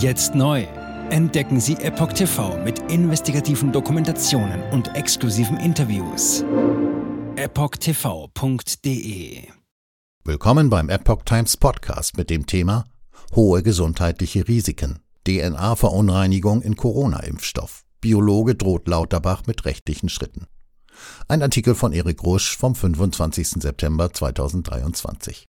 Jetzt neu. Entdecken Sie Epoch TV mit investigativen Dokumentationen und exklusiven Interviews. EpochTV.de Willkommen beim Epoch Times Podcast mit dem Thema Hohe gesundheitliche Risiken. DNA-Verunreinigung in Corona-Impfstoff. Biologe droht Lauterbach mit rechtlichen Schritten. Ein Artikel von Erik Rusch vom 25. September 2023.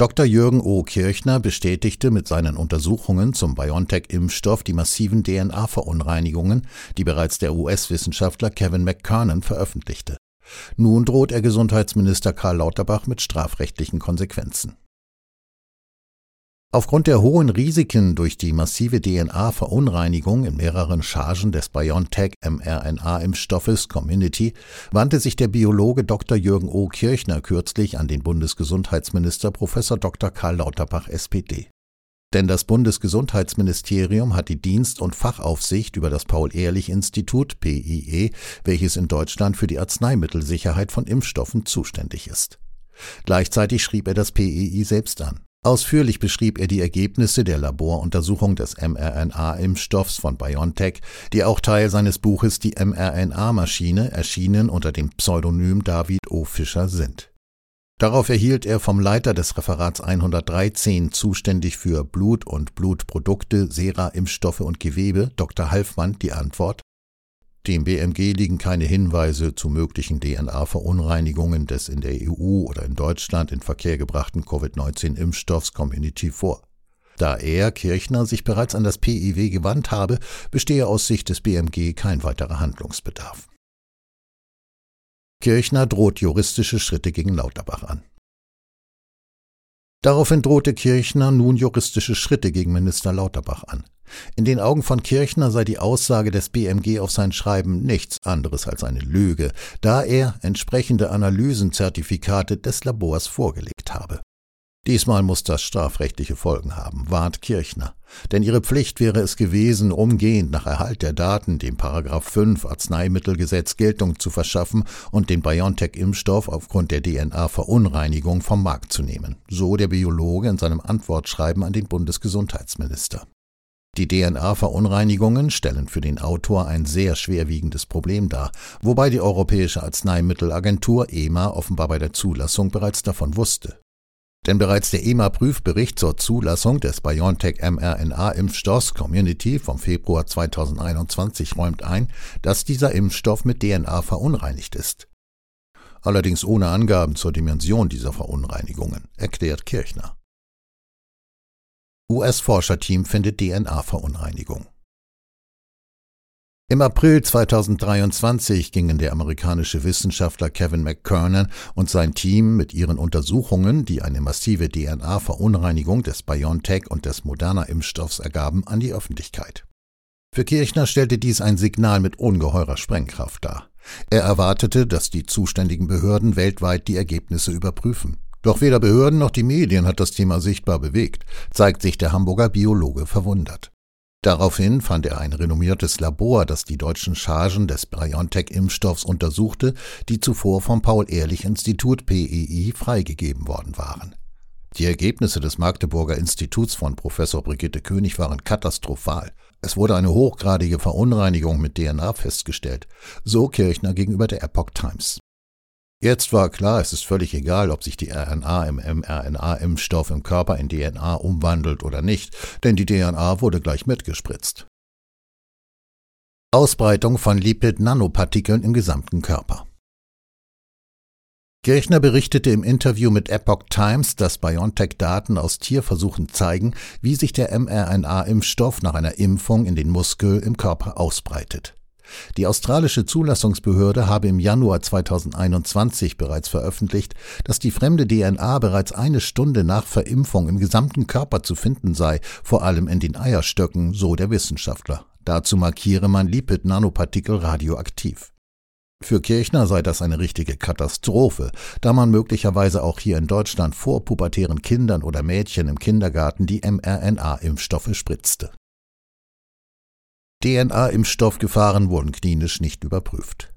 Dr. Jürgen O. Kirchner bestätigte mit seinen Untersuchungen zum BioNTech-Impfstoff die massiven DNA-Verunreinigungen, die bereits der US-Wissenschaftler Kevin McKernan veröffentlichte. Nun droht er Gesundheitsminister Karl Lauterbach mit strafrechtlichen Konsequenzen. Aufgrund der hohen Risiken durch die massive DNA-Verunreinigung in mehreren Chargen des BioNTech-mRNA-Impfstoffes Community wandte sich der Biologe Dr. Jürgen O. Kirchner kürzlich an den Bundesgesundheitsminister Prof. Dr. Karl Lauterbach SPD. Denn das Bundesgesundheitsministerium hat die Dienst- und Fachaufsicht über das Paul-Ehrlich-Institut PIE, welches in Deutschland für die Arzneimittelsicherheit von Impfstoffen zuständig ist. Gleichzeitig schrieb er das PII selbst an. Ausführlich beschrieb er die Ergebnisse der Laboruntersuchung des mRNA-Impfstoffs von BioNTech, die auch Teil seines Buches Die mRNA-Maschine, erschienen unter dem Pseudonym David O. Fischer sind. Darauf erhielt er vom Leiter des Referats 113 zuständig für Blut und Blutprodukte, Sera, Impfstoffe und Gewebe, Dr. Halfmann, die Antwort dem BMG liegen keine Hinweise zu möglichen DNA-Verunreinigungen des in der EU oder in Deutschland in Verkehr gebrachten Covid-19-Impfstoffs Community vor. Da er, Kirchner, sich bereits an das PIW gewandt habe, bestehe aus Sicht des BMG kein weiterer Handlungsbedarf. Kirchner droht juristische Schritte gegen Lauterbach an. Daraufhin drohte Kirchner nun juristische Schritte gegen Minister Lauterbach an. In den Augen von Kirchner sei die Aussage des BMG auf sein Schreiben nichts anderes als eine Lüge, da er entsprechende Analysenzertifikate des Labors vorgelegt habe. Diesmal muss das strafrechtliche Folgen haben, warnt Kirchner. Denn ihre Pflicht wäre es gewesen, umgehend nach Erhalt der Daten dem Paragraph 5 Arzneimittelgesetz Geltung zu verschaffen und den BioNTech-Impfstoff aufgrund der DNA-Verunreinigung vom Markt zu nehmen. So der Biologe in seinem Antwortschreiben an den Bundesgesundheitsminister. Die DNA-Verunreinigungen stellen für den Autor ein sehr schwerwiegendes Problem dar, wobei die Europäische Arzneimittelagentur EMA offenbar bei der Zulassung bereits davon wusste. Denn bereits der EMA-Prüfbericht zur Zulassung des BioNTech mRNA-Impfstoffs Community vom Februar 2021 räumt ein, dass dieser Impfstoff mit DNA verunreinigt ist. Allerdings ohne Angaben zur Dimension dieser Verunreinigungen, erklärt Kirchner. US-Forscherteam findet DNA-Verunreinigung. Im April 2023 gingen der amerikanische Wissenschaftler Kevin McKernan und sein Team mit ihren Untersuchungen, die eine massive DNA-Verunreinigung des BioNTech und des Moderna-Impfstoffs ergaben, an die Öffentlichkeit. Für Kirchner stellte dies ein Signal mit ungeheurer Sprengkraft dar. Er erwartete, dass die zuständigen Behörden weltweit die Ergebnisse überprüfen. Doch weder Behörden noch die Medien hat das Thema sichtbar bewegt, zeigt sich der Hamburger Biologe verwundert. Daraufhin fand er ein renommiertes Labor, das die deutschen Chargen des BioNTech-Impfstoffs untersuchte, die zuvor vom Paul-Ehrlich-Institut PEI freigegeben worden waren. Die Ergebnisse des Magdeburger Instituts von Professor Brigitte König waren katastrophal. Es wurde eine hochgradige Verunreinigung mit DNA festgestellt, so Kirchner gegenüber der Epoch Times. Jetzt war klar, es ist völlig egal, ob sich die RNA im mRNA-Impfstoff im Körper in DNA umwandelt oder nicht, denn die DNA wurde gleich mitgespritzt. Ausbreitung von Lipid-Nanopartikeln im gesamten Körper. Kirchner berichtete im Interview mit Epoch Times, dass BioNTech-Daten aus Tierversuchen zeigen, wie sich der mRNA-Impfstoff nach einer Impfung in den Muskel im Körper ausbreitet. Die australische Zulassungsbehörde habe im Januar 2021 bereits veröffentlicht, dass die fremde DNA bereits eine Stunde nach Verimpfung im gesamten Körper zu finden sei, vor allem in den Eierstöcken, so der Wissenschaftler. Dazu markiere man Lipid-Nanopartikel radioaktiv. Für Kirchner sei das eine richtige Katastrophe, da man möglicherweise auch hier in Deutschland vor pubertären Kindern oder Mädchen im Kindergarten die mRNA-Impfstoffe spritzte. DNA-Impfstoffgefahren wurden klinisch nicht überprüft.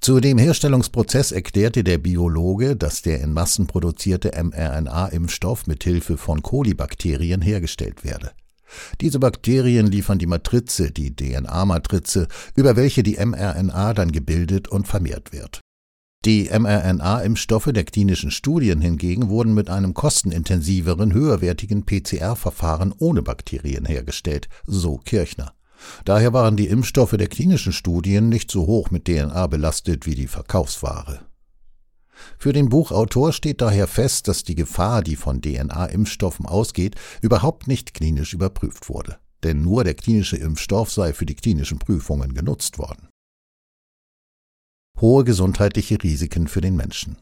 Zu dem Herstellungsprozess erklärte der Biologe, dass der in Massen produzierte mRNA-Impfstoff mit Hilfe von Kolibakterien hergestellt werde. Diese Bakterien liefern die Matrize, die DNA-Matrize, über welche die mRNA dann gebildet und vermehrt wird. Die mRNA-Impfstoffe der klinischen Studien hingegen wurden mit einem kostenintensiveren, höherwertigen PCR-Verfahren ohne Bakterien hergestellt, so Kirchner. Daher waren die Impfstoffe der klinischen Studien nicht so hoch mit DNA belastet wie die Verkaufsware. Für den Buchautor steht daher fest, dass die Gefahr, die von DNA-Impfstoffen ausgeht, überhaupt nicht klinisch überprüft wurde. Denn nur der klinische Impfstoff sei für die klinischen Prüfungen genutzt worden. Hohe gesundheitliche Risiken für den Menschen.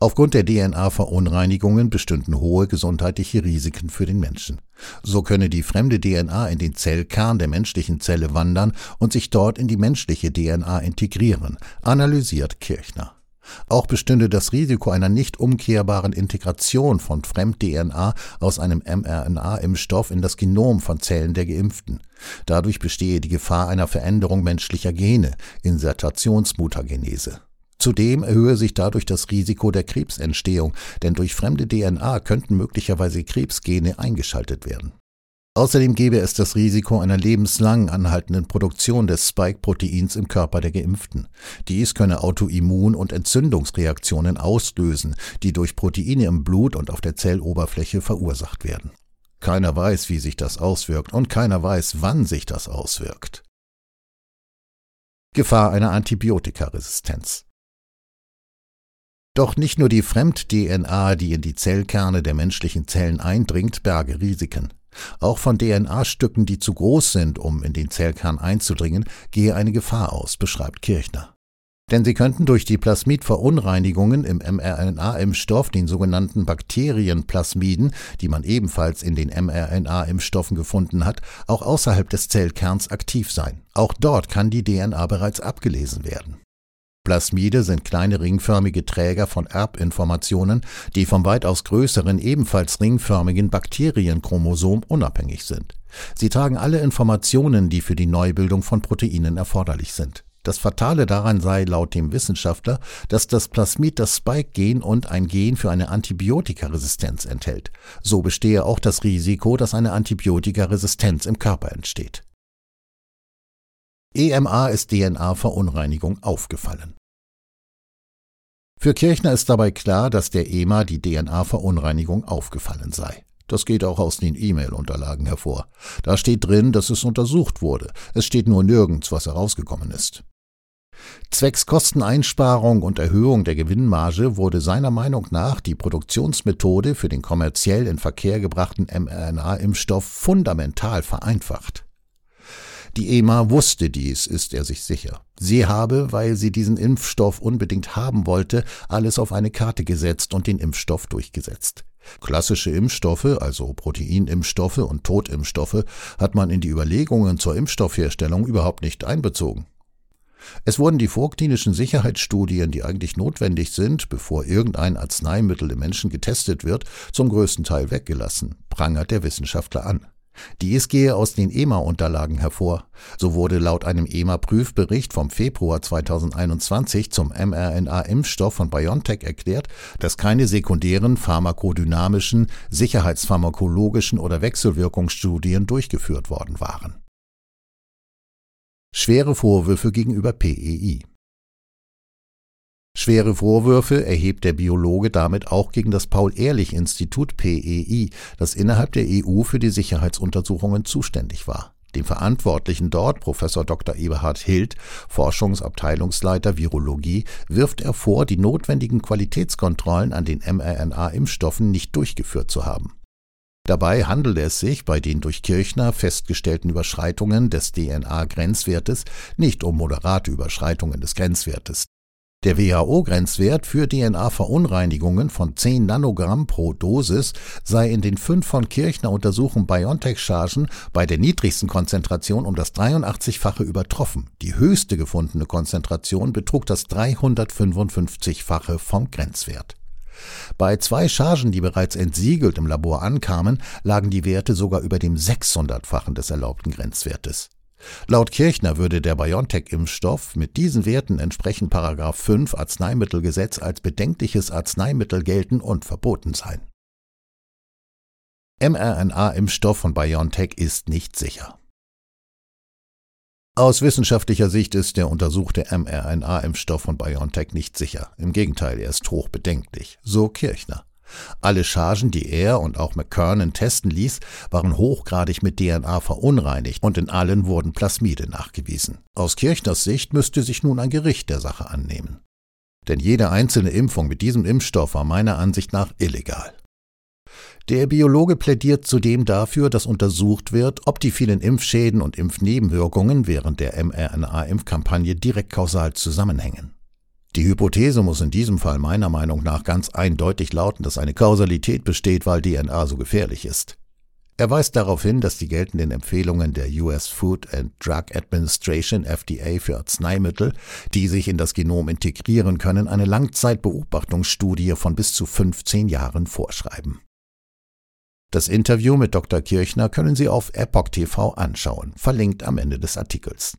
Aufgrund der DNA-Verunreinigungen bestünden hohe gesundheitliche Risiken für den Menschen. So könne die fremde DNA in den Zellkern der menschlichen Zelle wandern und sich dort in die menschliche DNA integrieren, analysiert Kirchner. Auch bestünde das Risiko einer nicht umkehrbaren Integration von Fremd-DNA aus einem mRNA-Impfstoff in das Genom von Zellen der Geimpften. Dadurch bestehe die Gefahr einer Veränderung menschlicher Gene, Insertationsmutagenese. Zudem erhöhe sich dadurch das Risiko der Krebsentstehung, denn durch fremde DNA könnten möglicherweise Krebsgene eingeschaltet werden. Außerdem gäbe es das Risiko einer lebenslang anhaltenden Produktion des Spike-Proteins im Körper der Geimpften. Dies könne Autoimmun- und Entzündungsreaktionen auslösen, die durch Proteine im Blut und auf der Zelloberfläche verursacht werden. Keiner weiß, wie sich das auswirkt und keiner weiß, wann sich das auswirkt. Gefahr einer Antibiotikaresistenz. Doch nicht nur die Fremd-DNA, die in die Zellkerne der menschlichen Zellen eindringt, berge Risiken. Auch von DNA-Stücken, die zu groß sind, um in den Zellkern einzudringen, gehe eine Gefahr aus, beschreibt Kirchner. Denn sie könnten durch die Plasmidverunreinigungen im mRNA-Impfstoff, den sogenannten Bakterienplasmiden, die man ebenfalls in den mRNA-Impfstoffen gefunden hat, auch außerhalb des Zellkerns aktiv sein. Auch dort kann die DNA bereits abgelesen werden. Plasmide sind kleine ringförmige Träger von Erbinformationen, die vom weitaus größeren, ebenfalls ringförmigen Bakterienchromosom unabhängig sind. Sie tragen alle Informationen, die für die Neubildung von Proteinen erforderlich sind. Das Fatale daran sei laut dem Wissenschaftler, dass das Plasmid das Spike-Gen und ein Gen für eine Antibiotikaresistenz enthält. So bestehe auch das Risiko, dass eine Antibiotikaresistenz im Körper entsteht. EMA ist DNA-Verunreinigung aufgefallen. Für Kirchner ist dabei klar, dass der EMA die DNA-Verunreinigung aufgefallen sei. Das geht auch aus den E-Mail-Unterlagen hervor. Da steht drin, dass es untersucht wurde. Es steht nur nirgends, was herausgekommen ist. Zwecks Kosteneinsparung und Erhöhung der Gewinnmarge wurde seiner Meinung nach die Produktionsmethode für den kommerziell in Verkehr gebrachten mRNA-Impfstoff fundamental vereinfacht. Die EMA wusste dies, ist er sich sicher. Sie habe, weil sie diesen Impfstoff unbedingt haben wollte, alles auf eine Karte gesetzt und den Impfstoff durchgesetzt. Klassische Impfstoffe, also Proteinimpfstoffe und Totimpfstoffe, hat man in die Überlegungen zur Impfstoffherstellung überhaupt nicht einbezogen. Es wurden die vorklinischen Sicherheitsstudien, die eigentlich notwendig sind, bevor irgendein Arzneimittel im Menschen getestet wird, zum größten Teil weggelassen, prangert der Wissenschaftler an. Dies gehe aus den EMA-Unterlagen hervor. So wurde laut einem EMA-Prüfbericht vom Februar 2021 zum mRNA-Impfstoff von BioNTech erklärt, dass keine sekundären pharmakodynamischen, sicherheitspharmakologischen oder Wechselwirkungsstudien durchgeführt worden waren. Schwere Vorwürfe gegenüber PEI Schwere Vorwürfe erhebt der Biologe damit auch gegen das Paul-Ehrlich-Institut PEI, das innerhalb der EU für die Sicherheitsuntersuchungen zuständig war. Dem Verantwortlichen dort, Professor Dr. Eberhard Hild, Forschungsabteilungsleiter Virologie, wirft er vor, die notwendigen Qualitätskontrollen an den mRNA-Impfstoffen nicht durchgeführt zu haben. Dabei handelt es sich bei den durch Kirchner festgestellten Überschreitungen des DNA-Grenzwertes nicht um moderate Überschreitungen des Grenzwertes. Der WHO-Grenzwert für DNA-Verunreinigungen von 10 Nanogramm pro Dosis sei in den fünf von Kirchner untersuchten BioNTech-Chargen bei der niedrigsten Konzentration um das 83-fache übertroffen. Die höchste gefundene Konzentration betrug das 355-fache vom Grenzwert. Bei zwei Chargen, die bereits entsiegelt im Labor ankamen, lagen die Werte sogar über dem 600-fachen des erlaubten Grenzwertes. Laut Kirchner würde der BioNTech-Impfstoff mit diesen Werten entsprechend 5 Arzneimittelgesetz als bedenkliches Arzneimittel gelten und verboten sein. mRNA-Impfstoff von BioNTech ist nicht sicher. Aus wissenschaftlicher Sicht ist der untersuchte mRNA-Impfstoff von BioNTech nicht sicher. Im Gegenteil, er ist hoch bedenklich. So Kirchner. Alle Chargen, die er und auch McKernan testen ließ, waren hochgradig mit DNA verunreinigt und in allen wurden Plasmide nachgewiesen. Aus Kirchners Sicht müsste sich nun ein Gericht der Sache annehmen. Denn jede einzelne Impfung mit diesem Impfstoff war meiner Ansicht nach illegal. Der Biologe plädiert zudem dafür, dass untersucht wird, ob die vielen Impfschäden und Impfnebenwirkungen während der mRNA-Impfkampagne direkt kausal zusammenhängen. Die Hypothese muss in diesem Fall meiner Meinung nach ganz eindeutig lauten, dass eine Kausalität besteht, weil DNA so gefährlich ist. Er weist darauf hin, dass die geltenden Empfehlungen der US Food and Drug Administration FDA für Arzneimittel, die sich in das Genom integrieren können, eine Langzeitbeobachtungsstudie von bis zu 15 Jahren vorschreiben. Das Interview mit Dr. Kirchner können Sie auf Epoch TV anschauen, verlinkt am Ende des Artikels.